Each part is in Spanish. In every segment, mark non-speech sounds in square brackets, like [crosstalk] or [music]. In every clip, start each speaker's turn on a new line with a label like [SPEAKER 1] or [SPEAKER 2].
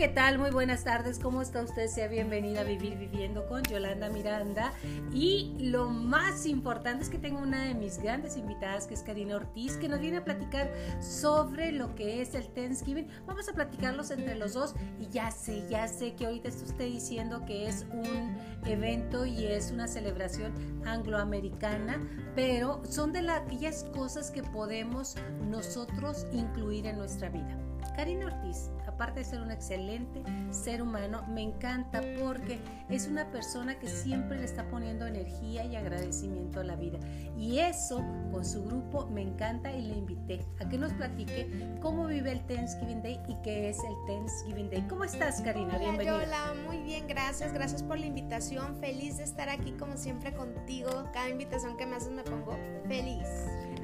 [SPEAKER 1] ¿qué tal? Muy buenas tardes. ¿Cómo está usted? Sea bienvenida a Vivir Viviendo con Yolanda Miranda. Y lo más importante es que tengo una de mis grandes invitadas, que es Karina Ortiz, que nos viene a platicar sobre lo que es el Thanksgiving. Vamos a platicarlos entre los dos. Y ya sé, ya sé que ahorita está usted diciendo que es un evento y es una celebración angloamericana, pero son de aquellas cosas que podemos nosotros incluir en nuestra vida. Karina Ortiz aparte de ser un excelente ser humano, me encanta porque es una persona que siempre le está poniendo energía y agradecimiento a la vida. Y eso con su grupo me encanta y le invité a que nos platique cómo vive el Thanksgiving Day y qué es el Thanksgiving Day. ¿Cómo estás, Karina?
[SPEAKER 2] Bienvenida. Hola, muy bien, gracias. Gracias por la invitación. Feliz de estar aquí como siempre contigo. Cada invitación que me haces me pongo feliz.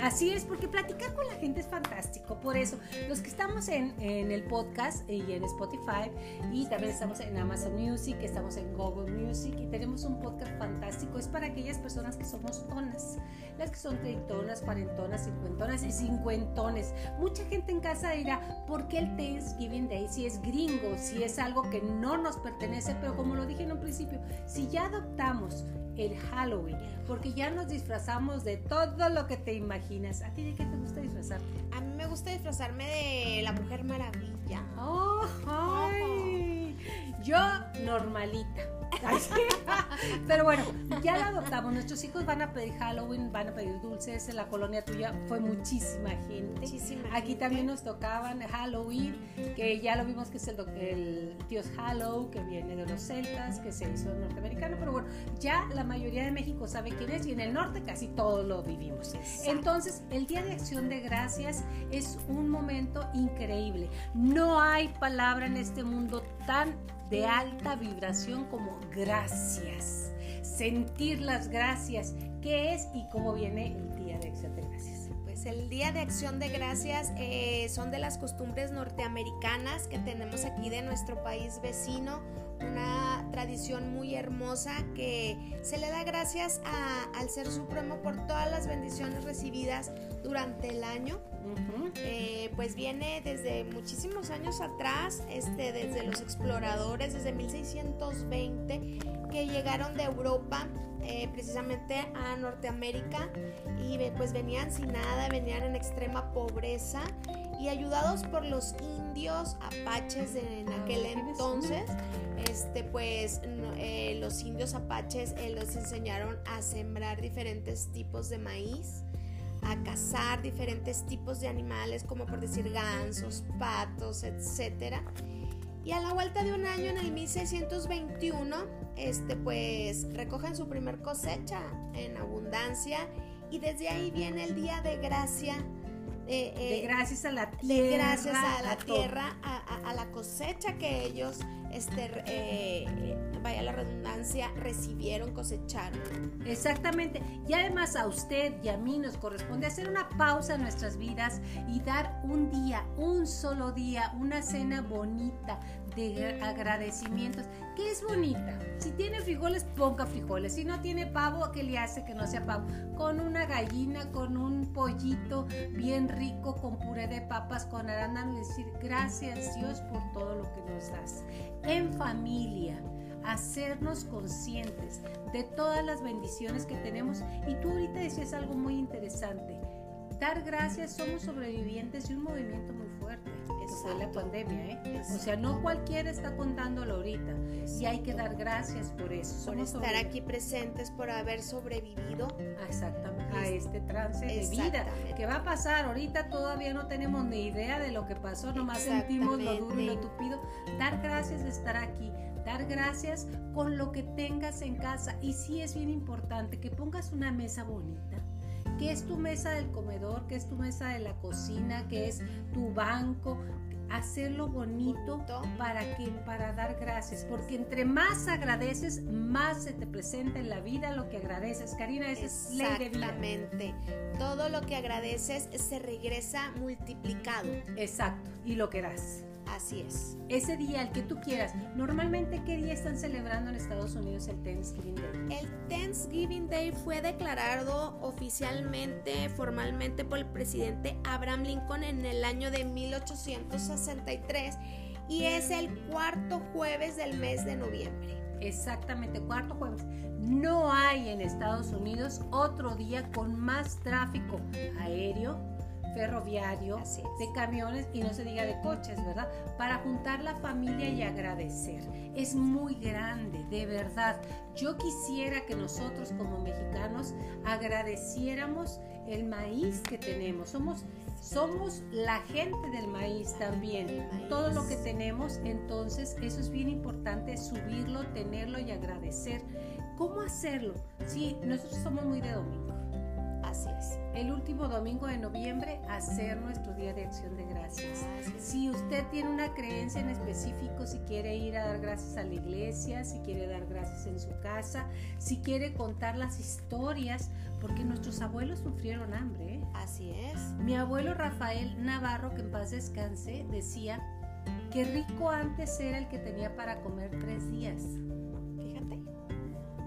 [SPEAKER 1] Así es, porque platicar con la gente es fantástico. Por eso, los que estamos en, en, el podcast y en Spotify, y también estamos en Amazon Music, estamos en Google Music, y tenemos un podcast fantástico. Es para aquellas personas que somos tonas, las que son treintonas, cuarentonas, cincuentonas y cincuentones. Mucha gente en casa dirá, ¿por qué el Thanksgiving Day? Si es gringo, si es algo que no nos pertenece, pero como lo dije en un principio, si ya adoptamos el Halloween, porque ya nos disfrazamos de todo lo que te imaginas. ¿A ti de qué te gusta disfrazarte?
[SPEAKER 2] A mí me gusta disfrazarme de la Mujer Maravilla.
[SPEAKER 1] Oh, ay. Yo normalita. [laughs] Pero bueno, ya la adoptamos. Nuestros hijos van a pedir Halloween, van a pedir dulces. En la colonia tuya fue muchísima gente.
[SPEAKER 2] Muchísima
[SPEAKER 1] Aquí también nos tocaban Halloween, que ya lo vimos que es el, el Dios Hallow, que viene de los celtas, que se hizo norteamericano. Pero bueno, ya la mayoría de México sabe quién es y en el norte casi todos lo vivimos. Entonces, el Día de Acción de Gracias es un momento increíble. No hay palabra en este mundo tan de alta vibración como gracias. Sentir las gracias. ¿Qué es y cómo viene el Día de Acción de Gracias?
[SPEAKER 2] Pues el Día de Acción de Gracias eh, son de las costumbres norteamericanas que tenemos aquí de nuestro país vecino. Una tradición muy hermosa que se le da gracias al Ser Supremo por todas las bendiciones recibidas durante el año. Eh, pues viene desde muchísimos años atrás, este, desde los exploradores, desde 1620, que llegaron de Europa eh, precisamente a Norteamérica y pues venían sin nada, venían en extrema pobreza y ayudados por los indios apaches en aquel entonces, este, pues eh, los indios apaches los enseñaron a sembrar diferentes tipos de maíz a cazar diferentes tipos de animales, como por decir gansos, patos, etc. Y a la vuelta de un año, en el 1621, este, pues recogen su primer cosecha en abundancia y desde ahí viene el día de gracia.
[SPEAKER 1] Eh, de gracias a la tierra.
[SPEAKER 2] De gracias a la tierra, a, la cosecha que ellos este, eh, vaya la redundancia, recibieron, cosecharon.
[SPEAKER 1] Exactamente. Y además a usted y a mí nos corresponde hacer una pausa en nuestras vidas y dar un día, un solo día, una cena bonita de agradecimientos. ¿Qué es bonita? Si tiene frijoles, ponga frijoles. Si no tiene pavo, ¿qué le hace que no sea pavo? Con una gallina, con un pollito bien rico, con puré de papas, con arándano y decir gracias Dios por todo lo que nos das. En familia hacernos conscientes de todas las bendiciones que tenemos. Y tú ahorita decías algo muy interesante. Dar gracias, somos sobrevivientes de un movimiento muy fuerte. Fue la pandemia, ¿eh? O sea, no cualquiera está contándolo ahorita. Y hay que dar gracias por eso.
[SPEAKER 2] por estar aquí presentes, por haber sobrevivido.
[SPEAKER 1] Exactamente. A este trance de vida. ¿Qué va a pasar? Ahorita todavía no tenemos ni idea de lo que pasó, nomás sentimos lo duro y lo tupido. Dar gracias de estar aquí dar gracias con lo que tengas en casa. Y sí es bien importante que pongas una mesa bonita, que es tu mesa del comedor, que es tu mesa de la cocina, que es tu banco, hacerlo bonito para que para dar gracias. Porque entre más agradeces más se te presenta en la vida lo que agradeces. Karina esa es ley de vida.
[SPEAKER 2] Exactamente. Todo lo que agradeces se regresa multiplicado.
[SPEAKER 1] Exacto. Y lo que das
[SPEAKER 2] Así es.
[SPEAKER 1] Ese día, el que tú quieras. Normalmente, ¿qué día están celebrando en Estados Unidos el Thanksgiving Day?
[SPEAKER 2] El Thanksgiving Day fue declarado oficialmente, formalmente por el presidente Abraham Lincoln en el año de 1863 Y es el cuarto jueves del mes de noviembre.
[SPEAKER 1] Exactamente, cuarto jueves. No hay en Estados Unidos otro día con más tráfico aéreo, ferroviario, de camiones y no se diga de coches, ¿verdad? Para juntar la familia y agradecer. Es muy grande, de verdad. Yo quisiera que nosotros como mexicanos agradeciéramos el maíz que tenemos. Somos somos la gente del maíz también. Todo lo que tenemos, entonces eso es bien importante, subirlo, tenerlo y agradecer. ¿Cómo hacerlo? Sí, nosotros somos muy de domingo.
[SPEAKER 2] Así es.
[SPEAKER 1] El último domingo de noviembre, hacer nuestro Día de Acción de Gracias. Si usted tiene una creencia en específico, si quiere ir a dar gracias a la iglesia, si quiere dar gracias en su casa, si quiere contar las historias, porque nuestros abuelos sufrieron hambre. ¿eh?
[SPEAKER 2] Así es.
[SPEAKER 1] Mi abuelo Rafael Navarro, que en paz descanse, decía que rico antes era el que tenía para comer tres días.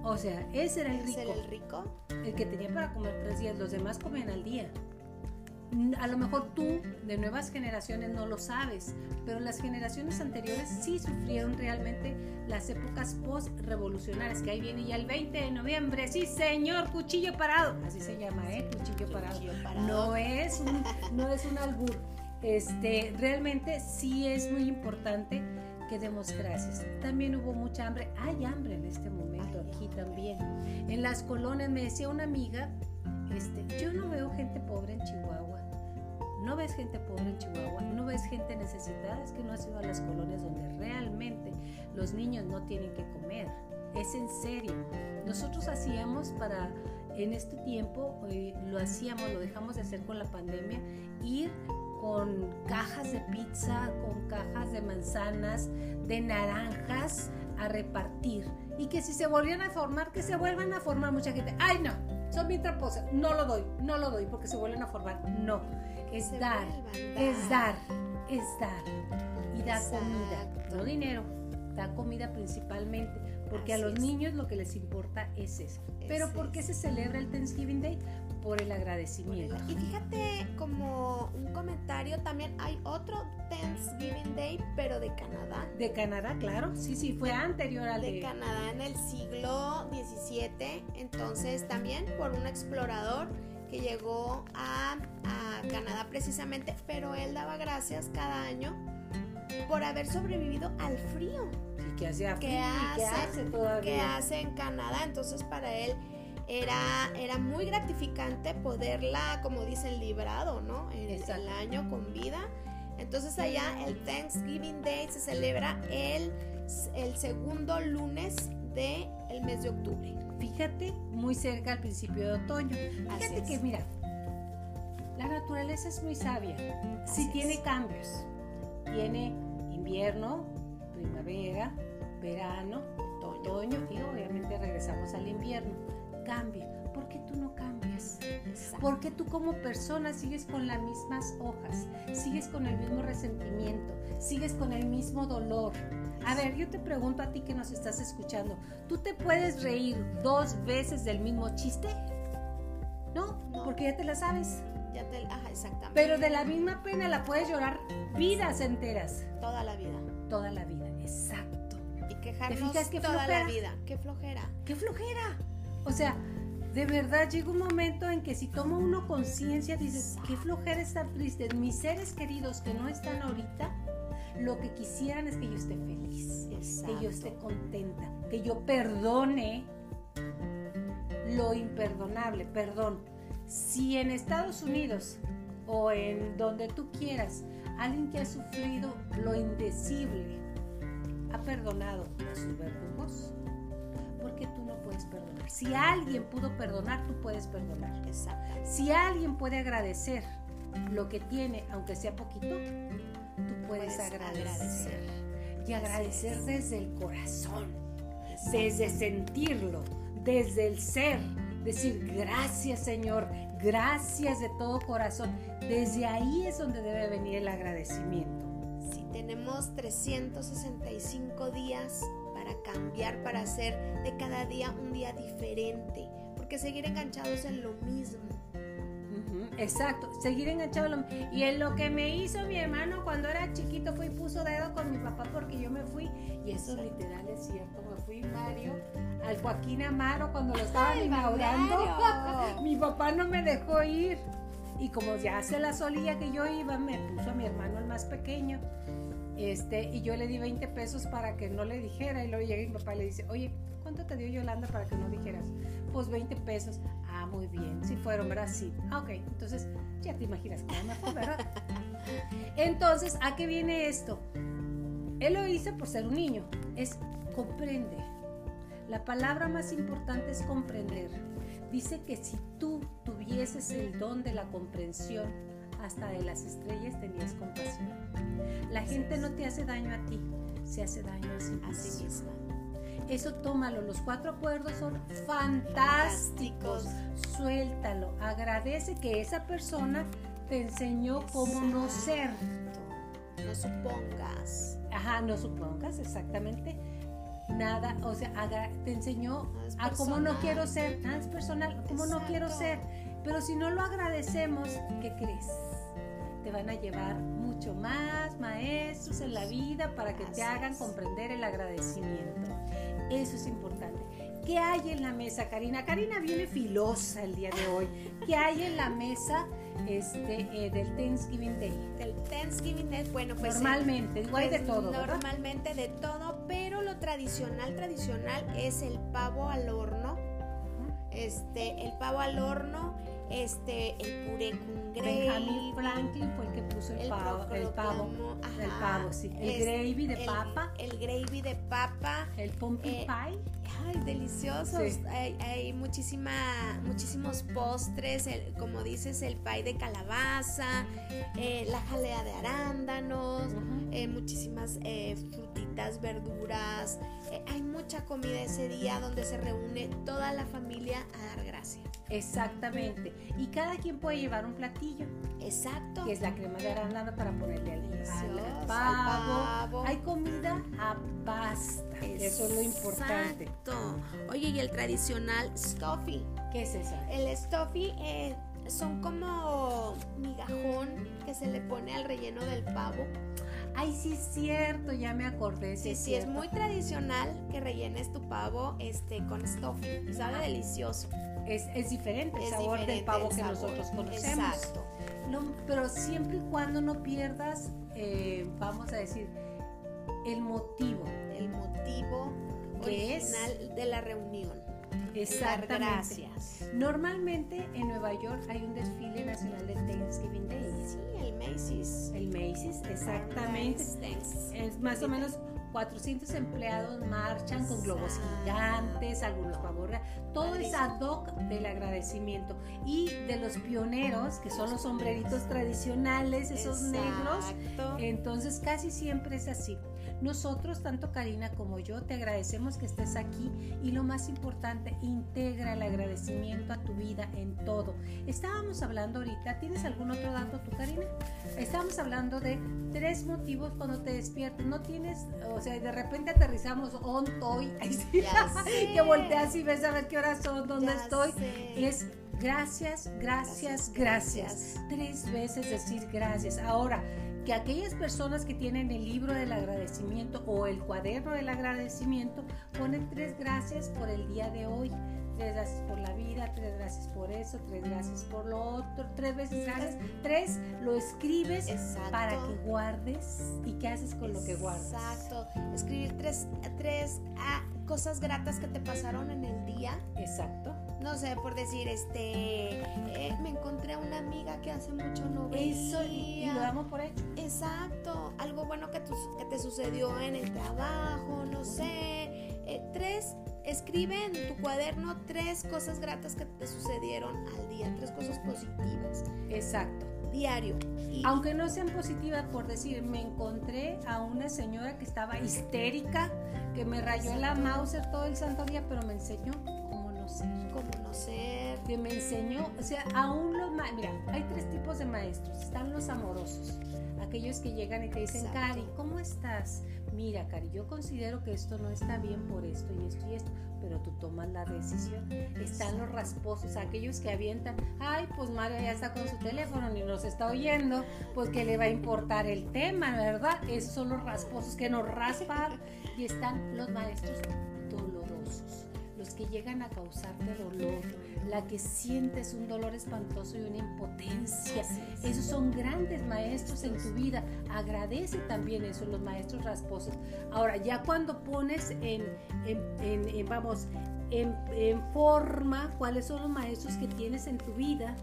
[SPEAKER 1] O sea, ese era el rico.
[SPEAKER 2] el rico?
[SPEAKER 1] El que tenía para comer tres días, los demás comían al día. A lo mejor tú, de nuevas generaciones, no lo sabes, pero las generaciones anteriores sí sufrieron realmente las épocas post-revolucionarias, que ahí viene ya el 20 de noviembre, sí señor, cuchillo parado, así se llama, ¿eh? Cuchillo, parado. No es un, no es un albur. Este, realmente sí es muy importante que demos gracias. También hubo mucha hambre, hay hambre en este momento aquí también. En las colonias me decía una amiga, este, yo no veo gente pobre en Chihuahua. No ves gente pobre en Chihuahua, no ves gente necesitada, es que no has ido a las colonias donde realmente los niños no tienen que comer. Es en serio. Nosotros hacíamos para, en este tiempo, eh, lo hacíamos, lo dejamos de hacer con la pandemia, ir con cajas de pizza, con cajas de manzanas, de naranjas a repartir. Y que si se volvían a formar, que se vuelvan a formar mucha gente. ¡Ay, no! Son bien tramposas. No lo doy, no lo doy porque se vuelven a formar. No. Es dar, es dar, es dar. Y da comida, no dinero. Da comida principalmente. Porque a los niños lo que les importa es eso. Pero ¿por qué se celebra el Thanksgiving Day? Por el agradecimiento.
[SPEAKER 2] Y fíjate, como un comentario, también hay otro Thanksgiving Day, pero de Canadá.
[SPEAKER 1] De Canadá, claro. Sí, sí, fue anterior al
[SPEAKER 2] de... Canadá en el siglo XVII. Entonces, también por un explorador que llegó a, Canadá precisamente, pero él daba gracias cada año por haber sobrevivido al frío.
[SPEAKER 1] Y que hacía frío, que hace, todavía.
[SPEAKER 2] Que hace en Canadá. Entonces, para él era, era muy gratificante poderla, como dicen, librado, ¿no? El, el año con vida. Entonces allá el Thanksgiving Day se celebra el, el segundo lunes del el mes de octubre.
[SPEAKER 1] Fíjate, muy cerca al principio de otoño. Fíjate que, mira, la naturaleza es muy sabia. Si tiene cambios. Tiene invierno, primavera, verano, otoño y obviamente regresamos al invierno cambie. ¿Por qué tú no cambias? Porque tú como persona sigues con las mismas hojas, sigues con el mismo resentimiento, sigues con el mismo dolor. A ver, yo te pregunto a ti que nos estás escuchando, ¿tú te puedes reír dos veces del mismo chiste? ¿No? Porque ya te la sabes.
[SPEAKER 2] Ya te, ajá, exactamente.
[SPEAKER 1] Pero de la misma pena la puedes llorar vidas enteras.
[SPEAKER 2] Toda la vida.
[SPEAKER 1] Toda la vida, exacto.
[SPEAKER 2] Y quejarnos toda la vida. Qué flojera.
[SPEAKER 1] Qué flojera. O sea, de verdad llega un momento en que si toma uno conciencia, dices, qué flojera estar triste. Mis seres queridos que no están ahorita, lo que quisieran es que yo esté feliz, que yo esté contenta, que yo perdone lo imperdonable, perdón. Si en Estados Unidos o en donde tú quieras, alguien que ha sufrido lo indecible ha perdonado a sus verdugos, ¿por qué tú? Si alguien pudo perdonar, tú puedes perdonar.
[SPEAKER 2] Exacto.
[SPEAKER 1] Si alguien puede agradecer lo que tiene, aunque sea poquito, tú puedes, agradecer. Y agradecer desde el corazón, desde sentirlo, desde el ser. Decir gracias Señor, gracias de todo corazón. Desde ahí es donde debe venir el agradecimiento.
[SPEAKER 2] Si tenemos 365 días cambiar, para hacer de cada día un día diferente, porque seguir enganchados en lo mismo.
[SPEAKER 1] Exacto, seguir enganchado. Y en lo que me hizo mi hermano cuando era chiquito fue y puso dedo con mi papá porque yo me fui. Y eso literal es cierto. Me fui Mario al Joaquín Amaro cuando lo estaban inaugurando. [laughs] mi papá no me dejó ir. Y como ya se la solía que yo iba, me puso a mi hermano el más pequeño. Este, y yo le di 20 pesos para que no le dijera. Y luego llega mi papá y le dice, oye, ¿cuánto te dio Yolanda para que no dijeras? Pues 20 pesos. Ah, muy bien. Si fueron, ¿verdad? Sí. Ah, ok. Entonces, ya te imaginas cómo me fue, ¿verdad? [laughs] Entonces, ¿a qué viene esto? Él lo hizo por ser un niño. Es comprende. La palabra más importante es comprender. Dice que si tú tuvieses el don de la comprensión, hasta de las estrellas tenías compasión. La gente no te hace daño a ti, se hace daño a sí, misma. Eso tómalo, los cuatro acuerdos son fantásticos. Suéltalo, agradece que esa persona te enseñó cómo no ser.
[SPEAKER 2] No supongas.
[SPEAKER 1] Ajá, no supongas, exactamente. Nada, o sea, te enseñó a cómo no quiero ser. Nada es personal, cómo no quiero ser. Pero si no lo agradecemos, ¿qué crees? Te van a llevar mucho más maestros en la vida para que te hagan comprender el agradecimiento. Eso es importante. ¿Qué hay en la mesa, Karina? Karina viene filosa el día de hoy. ¿Qué hay en la mesa este, eh, del Thanksgiving Day?
[SPEAKER 2] Del Thanksgiving Day, bueno, pues...
[SPEAKER 1] Normalmente, igual hay de pues, todo.
[SPEAKER 2] Normalmente de todo, pero lo tradicional, tradicional es el pavo al horno. Este, el pavo al horno este, el puré con gravy.
[SPEAKER 1] Benjamin Franklin fue el que puso el, pavo, el pavo, el pavo, sí. El gravy de papa.
[SPEAKER 2] El gravy de papa.
[SPEAKER 1] El pumpkin eh, pie.
[SPEAKER 2] Ay, deliciosos. Hay, muchísima, muchísimos postres, como dices, el pie de calabaza, eh, la jalea de arándanos, eh, muchísimas frutitas, verduras. hay mucha comida ese día donde se reúne toda la familia a dar gracias.
[SPEAKER 1] Exactamente. Y cada quien puede llevar un platillo.
[SPEAKER 2] Exacto.
[SPEAKER 1] Que es la crema de arándano para ponerle al, al, pavo. Hay comida a basta. Eso es lo importante.
[SPEAKER 2] Exacto. Oye, y el tradicional stuffy.
[SPEAKER 1] ¿Qué es eso?
[SPEAKER 2] El stuffy eh, son como migajón que se le pone al relleno del pavo.
[SPEAKER 1] Ay, sí es cierto, ya me acordé.
[SPEAKER 2] Sí, sí, es, muy tradicional que rellenes tu pavo este, con stuffy. Sabe delicioso
[SPEAKER 1] es, diferente el sabor del pavo que nosotros conocemos. Exacto. pero siempre y cuando no pierdas, eh, vamos a decir, el motivo.
[SPEAKER 2] El motivo que original es de la reunión.
[SPEAKER 1] Exactamente. Gracias. Normalmente en Nueva York hay un desfile nacional de Thanksgiving Day.
[SPEAKER 2] Sí, el Macy's.
[SPEAKER 1] El Macy's, exactamente. Es más o menos 400 empleados marchan con globos gigantes, algunos favor, todo es ad hoc del agradecimiento. Y de los pioneros, que son los sombreritos tradicionales, esos negros, entonces casi siempre es así. Nosotros, tanto Karina como yo, te agradecemos que estés aquí y lo más importante, integra el agradecimiento a tu vida en todo. Estábamos hablando ahorita, ¿tienes algún otro dato tú, Karina? Estábamos hablando de tres motivos cuando te despiertas. No tienes, o sea, de repente aterrizamos on toy, [laughs] que volteas y ves a ver qué horas son, dónde estoy. Es gracias, gracias, gracias. Tres veces decir gracias. Ahora, que aquellas personas que tienen el libro del agradecimiento o el cuaderno del agradecimiento ponen tres gracias por el día de hoy, tres gracias por la vida, tres gracias por eso, tres gracias por lo otro, tres veces gracias, tres lo escribes para que guardes y qué haces con lo que guardas.
[SPEAKER 2] Exacto, escribir tres, tres ah, cosas gratas que te pasaron en el día.
[SPEAKER 1] Exacto
[SPEAKER 2] no sé, por decir, este, eh, me encontré a una amiga que hace mucho no veía.
[SPEAKER 1] Eso, y, lo damos por hecho.
[SPEAKER 2] Exacto, algo bueno que, que te sucedió en el trabajo, no sé. Eh, tres, escribe en tu cuaderno tres cosas gratas que te sucedieron al día, tres cosas positivas.
[SPEAKER 1] Exacto.
[SPEAKER 2] Diario.
[SPEAKER 1] Aunque no sean positivas, por decir, me encontré a una señora que estaba histérica, que me rayó la Mauser todo el santo día, pero me enseñó ser.
[SPEAKER 2] Cómo no ser.
[SPEAKER 1] Que me enseñó, o sea, aún los ma- mira, hay tres tipos de maestros. Están los amorosos, aquellos que llegan y te dicen,
[SPEAKER 2] Exacto.
[SPEAKER 1] Cari, ¿cómo estás? Mira, Cari, yo considero que esto no está bien por esto y esto y esto, pero tú tomas la decisión. Están los rasposos, aquellos que avientan, ay, pues Mario ya está con su teléfono ni nos está oyendo, pues que le va a importar el tema, ¿verdad? Esos son los rasposos que nos raspan y están los maestros dolorosos, que llegan a causarte dolor, la que sientes un dolor espantoso y una impotencia. Esos son grandes maestros en tu vida. Agradece también eso, los maestros rasposos. Ahora, ya cuando pones en, en- en- en, vamos, en, en forma cuáles son los maestros que tienes en tu vida,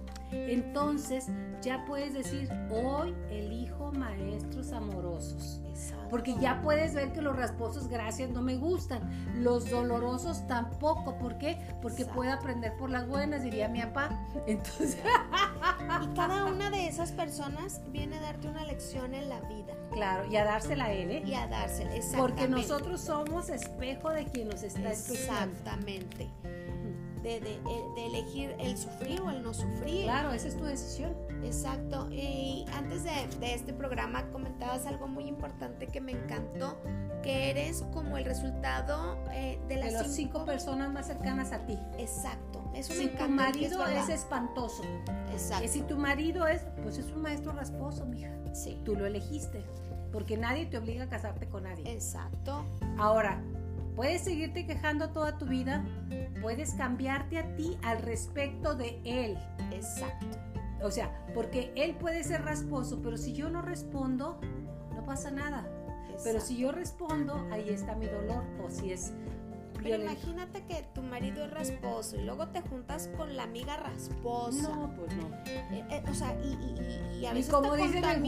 [SPEAKER 1] entonces ya puedes decir, hoy elijo maestros amorosos.
[SPEAKER 2] Exacto.
[SPEAKER 1] Porque ya puedes ver que los rasposos, gracias, no me gustan. Los dolorosos tampoco. ¿Por qué? Porque
[SPEAKER 2] Exacto.
[SPEAKER 1] puedo aprender por las buenas, diría mi papá. [laughs] Entonces,
[SPEAKER 2] Y cada una de esas personas viene a darte una lección en la vida
[SPEAKER 1] claro, y a dársela a él, ¿eh?
[SPEAKER 2] y a dársela.
[SPEAKER 1] Porque
[SPEAKER 2] Exactamente.
[SPEAKER 1] nosotros somos espejo de quien nos está.
[SPEAKER 2] Exactamente. De, de- de elegir el sufrir o el no sufrir.
[SPEAKER 1] Claro, esa es tu decisión.
[SPEAKER 2] Exacto. Y antes de, de este programa comentabas algo muy importante que me encantó, que eres como el resultado eh, de
[SPEAKER 1] De
[SPEAKER 2] las
[SPEAKER 1] las cinco personas más cercanas a ti.
[SPEAKER 2] Exacto. Eso me
[SPEAKER 1] Si tu
[SPEAKER 2] encanta. porque
[SPEAKER 1] marido es,
[SPEAKER 2] verdad.
[SPEAKER 1] espantoso,
[SPEAKER 2] Exacto.
[SPEAKER 1] y si tu marido es, pues es un maestro rasposo, mija.
[SPEAKER 2] Sí.
[SPEAKER 1] Tú lo elegiste. Porque nadie te obliga a casarte con nadie.
[SPEAKER 2] Exacto.
[SPEAKER 1] Ahora, puedes seguirte quejando toda tu vida, puedes cambiarte a ti al respecto de él.
[SPEAKER 2] Exacto.
[SPEAKER 1] O sea, porque él puede ser rasposo, pero si yo no respondo, no pasa nada. Pero si yo respondo, ahí está mi dolor. O si es
[SPEAKER 2] Pero imagínate que tu marido es rasposo y luego te juntas con la amiga rasposa.
[SPEAKER 1] No, pues no.
[SPEAKER 2] Eh, eh, o sea, y, y- y- y a
[SPEAKER 1] Ni
[SPEAKER 2] veces
[SPEAKER 1] cómo
[SPEAKER 2] te
[SPEAKER 1] dicen en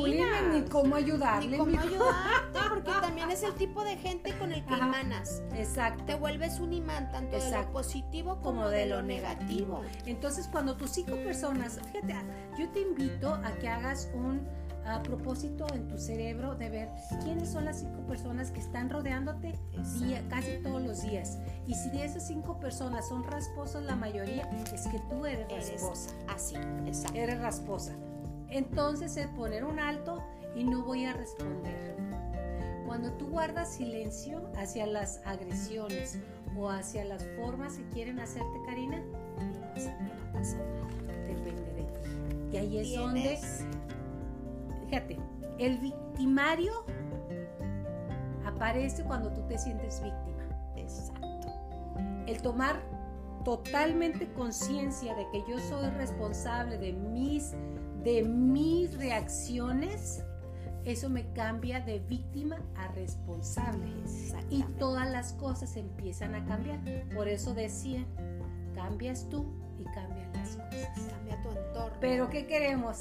[SPEAKER 1] ni cómo ayudarle.
[SPEAKER 2] Ni cómo
[SPEAKER 1] mijo.
[SPEAKER 2] ayudarte, porque [laughs] también es el tipo de gente con el que
[SPEAKER 1] Ajá.
[SPEAKER 2] emanas.
[SPEAKER 1] Exacto.
[SPEAKER 2] Te vuelves un imán tanto de lo positivo como,
[SPEAKER 1] como
[SPEAKER 2] de lo negativo.
[SPEAKER 1] Entonces, cuando tus cinco personas, fíjate, yo te invito a que hagas un a propósito en tu cerebro de ver quiénes son las cinco personas que están rodeándote día, casi todos los días. Y si de esas cinco personas son rasposas la mayoría, es que tú eres
[SPEAKER 2] Eres
[SPEAKER 1] rasposa.
[SPEAKER 2] así, exacto.
[SPEAKER 1] Eres rasposa. Entonces, el poner un alto y no voy a responder. Cuando tú guardas silencio hacia las agresiones o hacia las formas que quieren hacerte, Karina, no pasa nada. Depende de ti. Y ahí es donde,
[SPEAKER 2] Tienes-
[SPEAKER 1] fíjate, el victimario aparece cuando tú te sientes víctima.
[SPEAKER 2] Exacto.
[SPEAKER 1] el tomar totalmente conciencia de que yo soy responsable de mis de mis reacciones eso me cambia de víctima a responsable y todas las cosas empiezan a cambiar por eso decían cambias tú y cambian las cosas
[SPEAKER 2] tu entorno.
[SPEAKER 1] pero ¿qué queremos?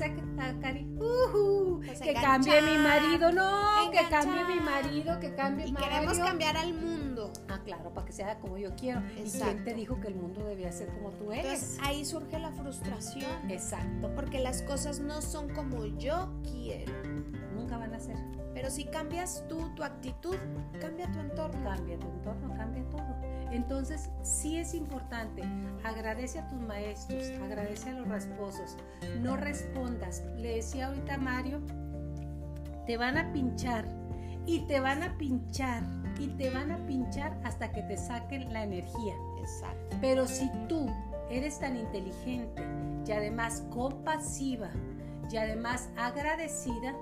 [SPEAKER 1] Ujú,
[SPEAKER 2] Pues
[SPEAKER 1] que cambie mi marido, no, que
[SPEAKER 2] enganchar.
[SPEAKER 1] cambie mi marido, que cambie
[SPEAKER 2] y
[SPEAKER 1] Mario.
[SPEAKER 2] queremos cambiar al mundo.
[SPEAKER 1] Ah, claro, para que sea como yo quiero. ¿Y quién te dijo que el mundo debía ser como tú eres?
[SPEAKER 2] Entonces ahí surge la frustración.
[SPEAKER 1] Exacto.
[SPEAKER 2] Porque las cosas no son como yo quiero.
[SPEAKER 1] Nunca van a ser.
[SPEAKER 2] Pero si cambias tú tu actitud, cambia tu entorno.
[SPEAKER 1] Cambia tu entorno, cambia todo. Entonces, sí es importante. Agradece a tus maestros, agradece a los rasposos. No respondas. Le decía ahorita a Mario, te van a pinchar y te van a pinchar y te van a pinchar hasta que te saquen la energía.
[SPEAKER 2] Exacto.
[SPEAKER 1] Pero si tú eres tan inteligente y además compasiva y además agradecida,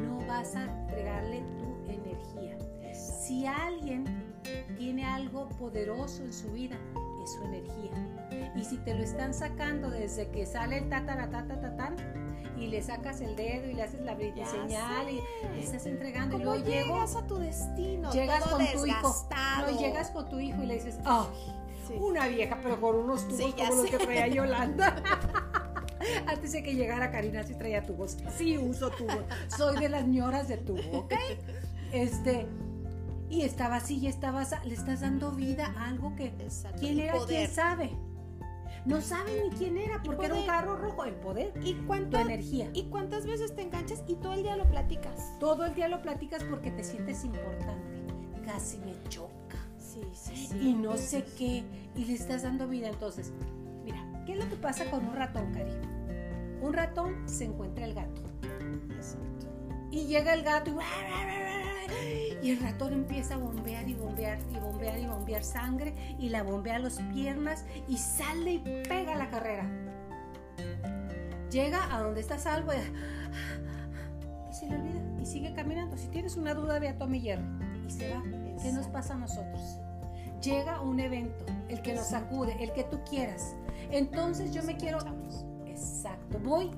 [SPEAKER 1] no vas a entregarle tu energía. Si alguien tiene algo poderoso en su vida, es su energía. Y si te lo están sacando desde que sale el tataratatatan y le sacas el dedo y le haces la señal y le estás entregando y
[SPEAKER 2] ¿Cómo
[SPEAKER 1] luego llego,
[SPEAKER 2] llegas a tu destino?
[SPEAKER 1] llegas
[SPEAKER 2] Todo
[SPEAKER 1] con tu hijo. No, y llegas con tu hijo y le dices, ¡ay!
[SPEAKER 2] Sí.
[SPEAKER 1] Una vieja, pero con unos tubos
[SPEAKER 2] Sí,
[SPEAKER 1] como los que traía Yolanda. [laughs] Antes de que llegara Karina sí traía tubos. Sí uso tubos. [laughs] Soy de las ñoras de tubo, ¿ok? Este, y estaba así y estaba así. Le estás dando vida a algo que...
[SPEAKER 2] Exacto.
[SPEAKER 1] ¿Quién era? ¿Quién
[SPEAKER 2] poder.
[SPEAKER 1] sabe? No sabe ni quién era porque era un carro rojo. El poder,
[SPEAKER 2] ¿Y,
[SPEAKER 1] tu
[SPEAKER 2] cuánto,
[SPEAKER 1] energía.
[SPEAKER 2] ¿Y cuántas veces te enganchas y todo el día lo platicas?
[SPEAKER 1] Todo el día lo platicas porque te sientes importante. Casi me choca.
[SPEAKER 2] Sí.
[SPEAKER 1] y no sé qué, y le estás dando vida. Entonces, mira, ¿qué es lo que pasa con un ratón, Cari? Un ratón se encuentra el gato. Y llega el gato y, y el ratón empieza a bombear y bombear y bombear y bombear sangre y la bombea a las piernas y sale y pega la carrera. Llega a donde está salvo y, se le olvida y sigue caminando. Si tienes una duda, ve a Tommy Jerry y se va. ¿Qué nos pasa a nosotros? Llega un evento, el que nos sacude, el que tú quieras. Entonces yo me quiero... Exacto, voy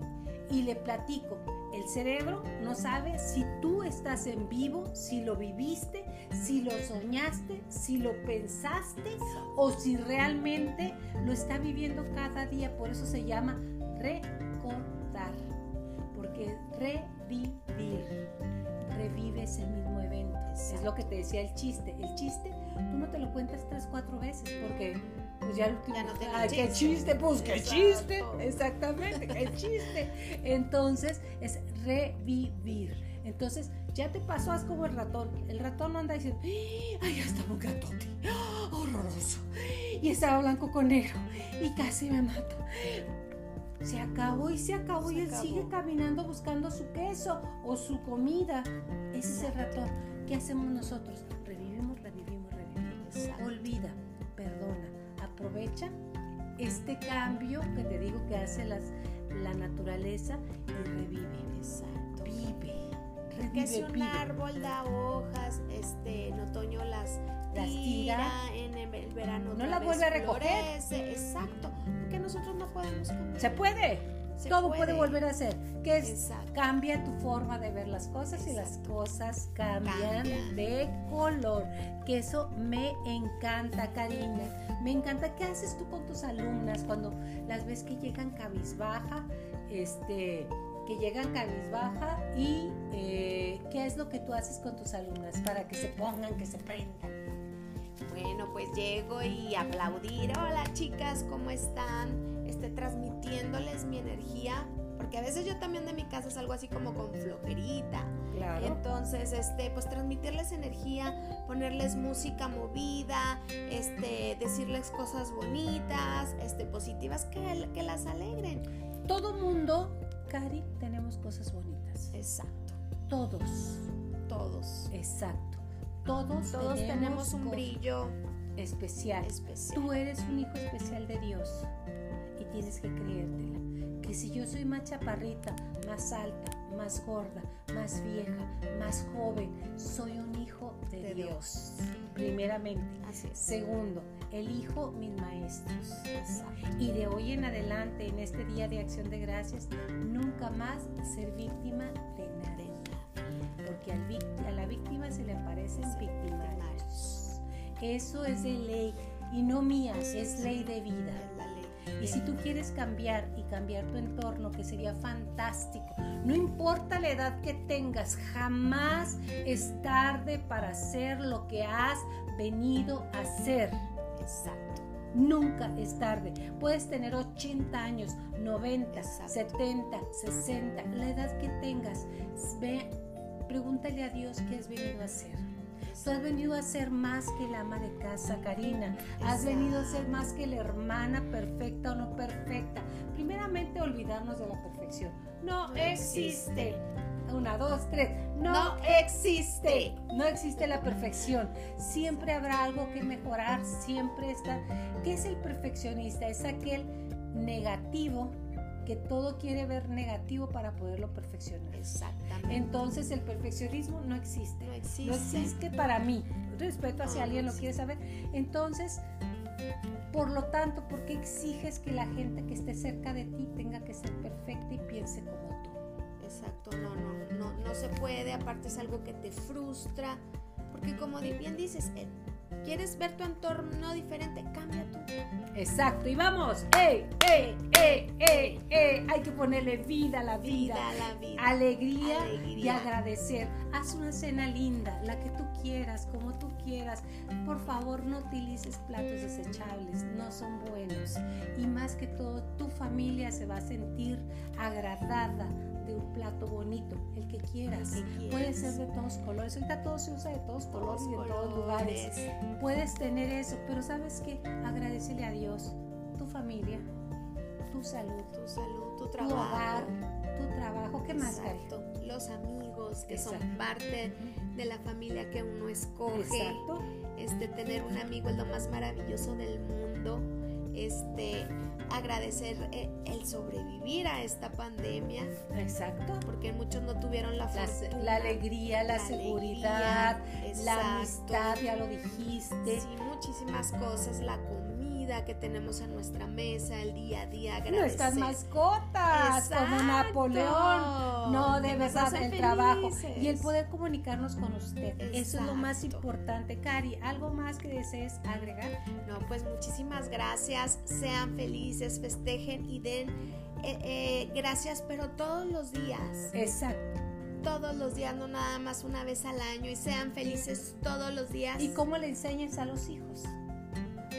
[SPEAKER 1] y le platico. El cerebro no sabe si tú estás en vivo, si lo viviste, si lo soñaste, si lo pensaste o si realmente lo está viviendo cada día. Por eso se llama recordar. Porque revivir, revives el mismo evento. Es lo que te decía el chiste. El chiste, tú no te lo cuentas tres, cuatro veces porque pues ya, no te Ay, qué chiste, pues qué chiste, exactamente, qué chiste. Entonces es revivir. Entonces ya te pasó, haz como el ratón. El ratón no anda diciendo, ay, ya estaba un gatote, horroroso. Y estaba blanco con negro y casi me mato. Se acabó y se acabó y él sigue caminando buscando su queso o su comida. Ese es el ratón. ¿Qué hacemos nosotros? Este cambio que te digo que hace las, la naturaleza y revive. Exacto. Vive.
[SPEAKER 2] Revive, que si un árbol da hojas, este, en otoño las, tira, en el verano
[SPEAKER 1] no las vuelve a recoger.
[SPEAKER 2] Exacto, porque nosotros no podemos.
[SPEAKER 1] Se puede todo puede. volver a ser. Que es, cambia tu forma de ver las cosas y las cosas cambian de color. Que eso me encanta, Karina. Me encanta. ¿Qué haces tú con tus alumnas cuando las ves que llegan cabizbaja? Este que llegan cabizbaja y eh, qué es lo que tú haces con tus alumnas para que se pongan, que se prendan.
[SPEAKER 2] Bueno, pues llego y aplaudir. Hola chicas, ¿cómo están? Esté transmitiéndoles mi energía, porque a veces yo también de mi casa salgo así como con flojerita. Claro. Entonces, este, pues transmitirles energía, ponerles música movida, este, decirles cosas bonitas, este, positivas que, que las alegren.
[SPEAKER 1] Todo mundo, Cari, tenemos cosas bonitas.
[SPEAKER 2] Exacto.
[SPEAKER 1] Todos.
[SPEAKER 2] Todos.
[SPEAKER 1] Exacto. Todos,
[SPEAKER 2] Todos tenemos, un brillo
[SPEAKER 1] especial. especial. Tú eres un hijo especial de Dios tienes que creértela. Que si yo soy más chaparrita, más alta, más gorda, más vieja, más joven, soy un hijo de, Dios. Primeramente.
[SPEAKER 2] Así
[SPEAKER 1] Segundo, elijo mis maestros. Y de hoy en adelante, en este día de acción de gracias, nunca más ser víctima de nada. Porque a la víctima se le aparecen victimarios. Eso es de ley y no mía, es ley de vida. Y si tú quieres cambiar y cambiar tu entorno, que sería fantástico, no importa la edad que tengas, jamás es tarde para hacer lo que has venido a hacer.
[SPEAKER 2] Exacto.
[SPEAKER 1] Nunca es tarde. Puedes tener 80 años, 90, 70, 60, la edad que tengas. Ve, pregúntale a Dios qué has venido a hacer. Tú has venido a ser más que la ama de casa, Karina. Has venido a ser más que la hermana perfecta o no perfecta. Primeramente, olvidarnos de la perfección. No, existe. Una, dos, tres. No, existe. No existe la perfección. Siempre habrá algo que mejorar. Siempre está. ¿Qué es el perfeccionista? Es aquel negativo que todo quiere ver negativo para poderlo perfeccionar.
[SPEAKER 2] Exactamente.
[SPEAKER 1] Entonces el perfeccionismo no existe. No existe. No existe para mí. Respeto hacia alguien lo quiere saber. Entonces, por lo tanto, ¿por qué exiges que la gente que esté cerca de ti tenga que ser perfecta y piense como tú?
[SPEAKER 2] Exacto, no, no, no, no se puede. Aparte es algo que te frustra. Porque como bien dices, ¿Quieres ver tu entorno diferente? Cambia tú.
[SPEAKER 1] Exacto, y vamos. ¡Ey, ey, ey, ey, ey! Hay que ponerle vida a la vida.
[SPEAKER 2] vida, la vida.
[SPEAKER 1] Alegría, y agradecer. Haz una cena linda, la que tú quieras, como tú quieras. Por favor, no utilices platos desechables, no son buenos. Y más que todo, tu familia se va a sentir agradada de un plato bonito, el que quieras. Puede ser de todos colores. Ahorita todo se usa de todos colores y en todos lugares. Puedes tener eso, pero ¿sabes qué? Agradecele a Dios, tu familia, tu salud,
[SPEAKER 2] tu salud, tu trabajo,
[SPEAKER 1] tu hogar, tu trabajo. ¿Qué más,
[SPEAKER 2] Exacto. Los amigos que son parte de la familia que uno escoge. Exacto. Este, tener un amigo es lo más maravilloso del mundo. Este, agradecer eh, el sobrevivir a esta pandemia.
[SPEAKER 1] Exacto.
[SPEAKER 2] Porque muchos no tuvieron la
[SPEAKER 1] fortuna. La, alegría, la, seguridad, la amistad, ya lo dijiste.
[SPEAKER 2] Sí, muchísimas cosas, la comida que tenemos en nuestra mesa, el día a día,
[SPEAKER 1] agradecer. Nuestras mascotas, como Napoleón. No, de verdad, el trabajo. Y el poder comunicarnos con usted. Eso es lo más importante. Cari, ¿algo más que desees agregar?
[SPEAKER 2] No, pues muchísimas gracias. Sean felices, festejen y den eh, eh, gracias, pero todos los días.
[SPEAKER 1] Exacto
[SPEAKER 2] todos los días, no nada más una vez al año y sean felices todos los días.
[SPEAKER 1] ¿Y cómo le enseñas a los hijos?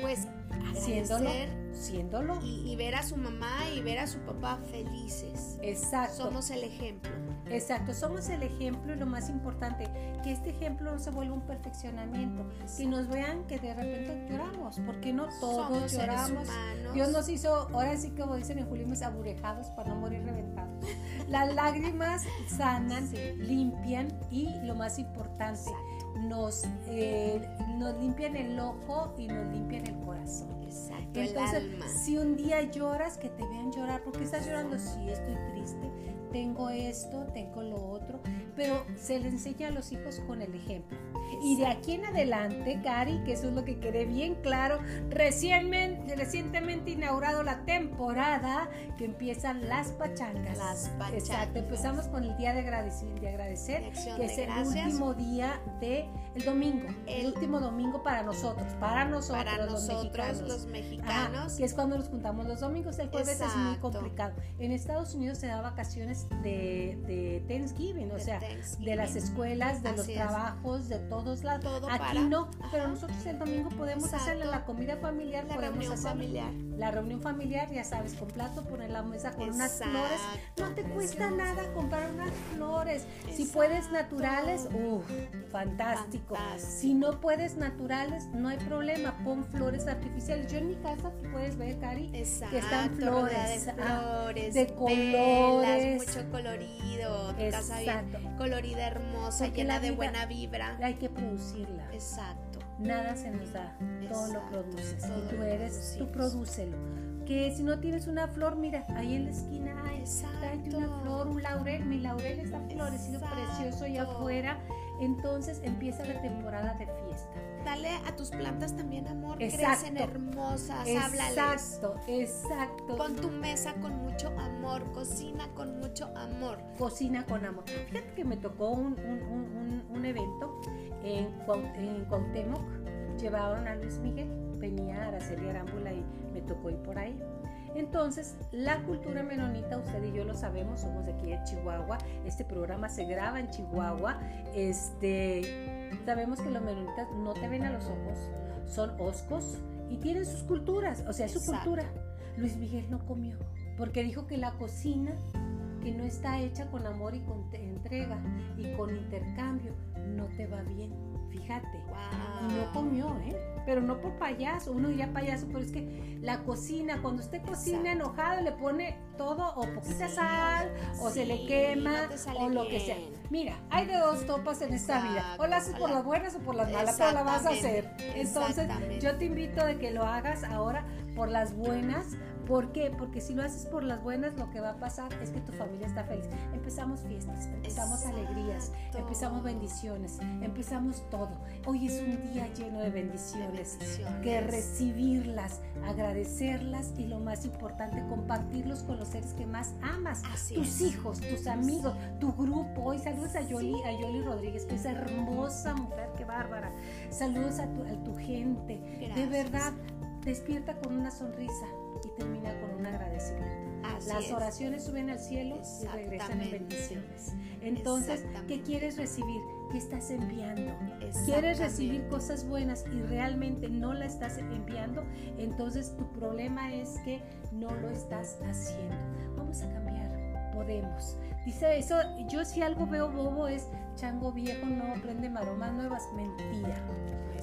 [SPEAKER 2] Pues
[SPEAKER 1] siéndolo, siéndolo.
[SPEAKER 2] Y, y, ver a su mamá y ver a su papá felices.
[SPEAKER 1] Exacto.
[SPEAKER 2] Somos el ejemplo.
[SPEAKER 1] Exacto, somos el ejemplo y lo más importante, que este ejemplo no se vuelva un perfeccionamiento, que nos vean que de repente lloramos, porque no todos lloramos. Dios nos hizo, ahora sí como dicen en Julio, aburejados para no morir reventados. Las lágrimas sanan, limpian y lo más importante, nos, eh, nos limpian el ojo y nos limpian el corazón.
[SPEAKER 2] Exacto, Entonces,
[SPEAKER 1] si un día lloras, que te vean llorar, porque estás llorando, sí, estoy triste, tengo esto, tengo lo otro, pero se le enseña a los hijos con el ejemplo. Y de aquí en adelante, Cari, que eso es lo que quede bien claro, recientemente, recientemente inaugurado la temporada que empiezan las pachangas.
[SPEAKER 2] Las pachangas.
[SPEAKER 1] Exacto, empezamos con el día de agradecer, de agradecer que es el último día de el domingo, el, último domingo para nosotros, para nosotros,
[SPEAKER 2] para
[SPEAKER 1] los
[SPEAKER 2] mexicanos, los mexicanos.
[SPEAKER 1] que es cuando nos juntamos los domingos, el jueves es muy complicado. En Estados Unidos se da vacaciones de, de Thanksgiving, o sea, de las escuelas, de los trabajos, de todos lados. Aquí no, pero nosotros el domingo podemos hacerle la comida familiar,
[SPEAKER 2] la reunión familiar.
[SPEAKER 1] La reunión familiar, ya sabes, con plato, poner la mesa con unas flores. No te cuesta nada comprar unas flores. Si puedes naturales, uff, fantástico. Si no puedes naturales, no hay problema, pon flores artificiales. Yo en mi casa, tú puedes ver, Cari, que están flores,
[SPEAKER 2] de, ah, flores,
[SPEAKER 1] de colores,
[SPEAKER 2] mucho colorido, tu casa bien colorida, hermosa, llena de buena vibra.
[SPEAKER 1] Hay que producirla.
[SPEAKER 2] Exacto.
[SPEAKER 1] Nada se nos da, todo lo produces. y tú eres, tú prodúcelo. Que si no tienes una flor, mira, ahí en la esquina hay una flor, un laurel, mi laurel está florecido precioso allá afuera, entonces empieza la temporada de fiesta.
[SPEAKER 2] Dale a tus plantas también amor, crecen hermosas,
[SPEAKER 1] Exacto, exacto.
[SPEAKER 2] Con tu mesa con mucho amor, cocina con mucho amor.
[SPEAKER 1] Cocina con amor. Fíjate que me tocó un, evento en, en Cuauhtémoc, llevaron a Luis Miguel, venía Araceli Arámbula y me tocó ir por ahí. Entonces, la cultura menonita, usted y yo lo sabemos, somos de aquí de Chihuahua, este programa se graba en Chihuahua, este, sabemos que los menonitas no te ven a los ojos, son oscos y tienen sus culturas, o sea, su cultura. Luis Miguel no comió, porque dijo que la cocina que no está hecha con amor y con entrega y con intercambio no te va bien. Fíjate. Y no comió, ¿eh? Pero no por payaso. Uno diría payaso, pero es que la cocina, cuando usted cocina enojado, le pone todo o poquita sal, o se le quema, o lo que sea. Mira, hay de dos topas en esta vida. O la haces por las buenas o por las malas, pero la vas a hacer. Entonces, yo te invito a que lo hagas ahora por las buenas, ¿Por qué? Porque si lo haces por las buenas, lo que va a pasar es que tu familia está feliz. Empezamos fiestas, empezamos alegrías, empezamos bendiciones, empezamos todo. Hoy es un día lleno de bendiciones, que recibirlas, agradecerlas y lo más importante, compartirlos con los seres que más amas. tus hijos, tus amigos, tu grupo. Hoy saludos a Yoli, a Yoli Rodríguez, que es hermosa mujer, qué bárbara. Saludos a tu, a tu gente. De verdad, despierta con una sonrisa termina con un agradecimiento. Las oraciones suben al cielo y regresan en bendiciones. Entonces, ¿qué quieres recibir? ¿Qué estás enviando? ¿Quieres recibir cosas buenas y realmente no la estás enviando? Entonces tu problema es que no lo estás haciendo. Vamos a cambiar podemos. Dice eso, yo si algo veo bobo es chango viejo no aprende maromas nuevas, mentira.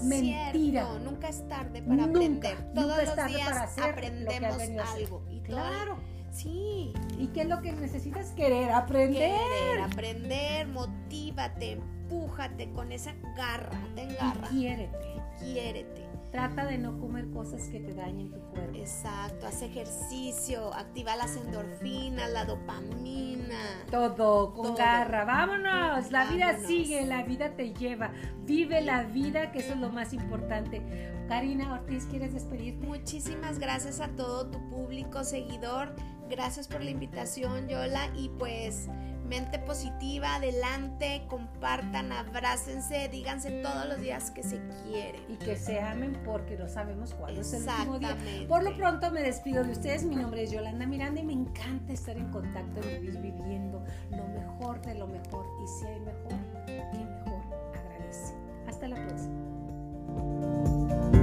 [SPEAKER 1] Mentira.
[SPEAKER 2] nunca es tarde para aprender. Todos los días aprendemos algo.
[SPEAKER 1] Y claro.
[SPEAKER 2] Sí.
[SPEAKER 1] ¿Y qué es lo que necesitas? Querer aprender.
[SPEAKER 2] Querer aprender, motívate, empújate con esa garra, ten garra.
[SPEAKER 1] Y quiérete.
[SPEAKER 2] Quiérete.
[SPEAKER 1] Trata de no comer cosas que te dañen tu cuerpo.
[SPEAKER 2] Exacto, haz ejercicio, activa las endorfinas, la dopamina.
[SPEAKER 1] Todo, con garra. Vámonos, la vida sigue, la vida te lleva. Vive la vida, que eso es lo más importante. Karina Ortiz, ¿quieres despedirte?
[SPEAKER 2] Muchísimas gracias a todo tu público, seguidor. Gracias por la invitación, Yola. Y pues mente positiva, adelante, compartan, abrácense, díganse todos los días que se quieren.
[SPEAKER 1] Y que se amen porque no sabemos cuándo es el último día. Por lo pronto me despido de ustedes. Mi nombre es Yolanda Miranda y me encanta estar en contacto, vivir viviendo lo mejor de lo mejor. Y si hay mejor, qué mejor. Agradece. Hasta la próxima.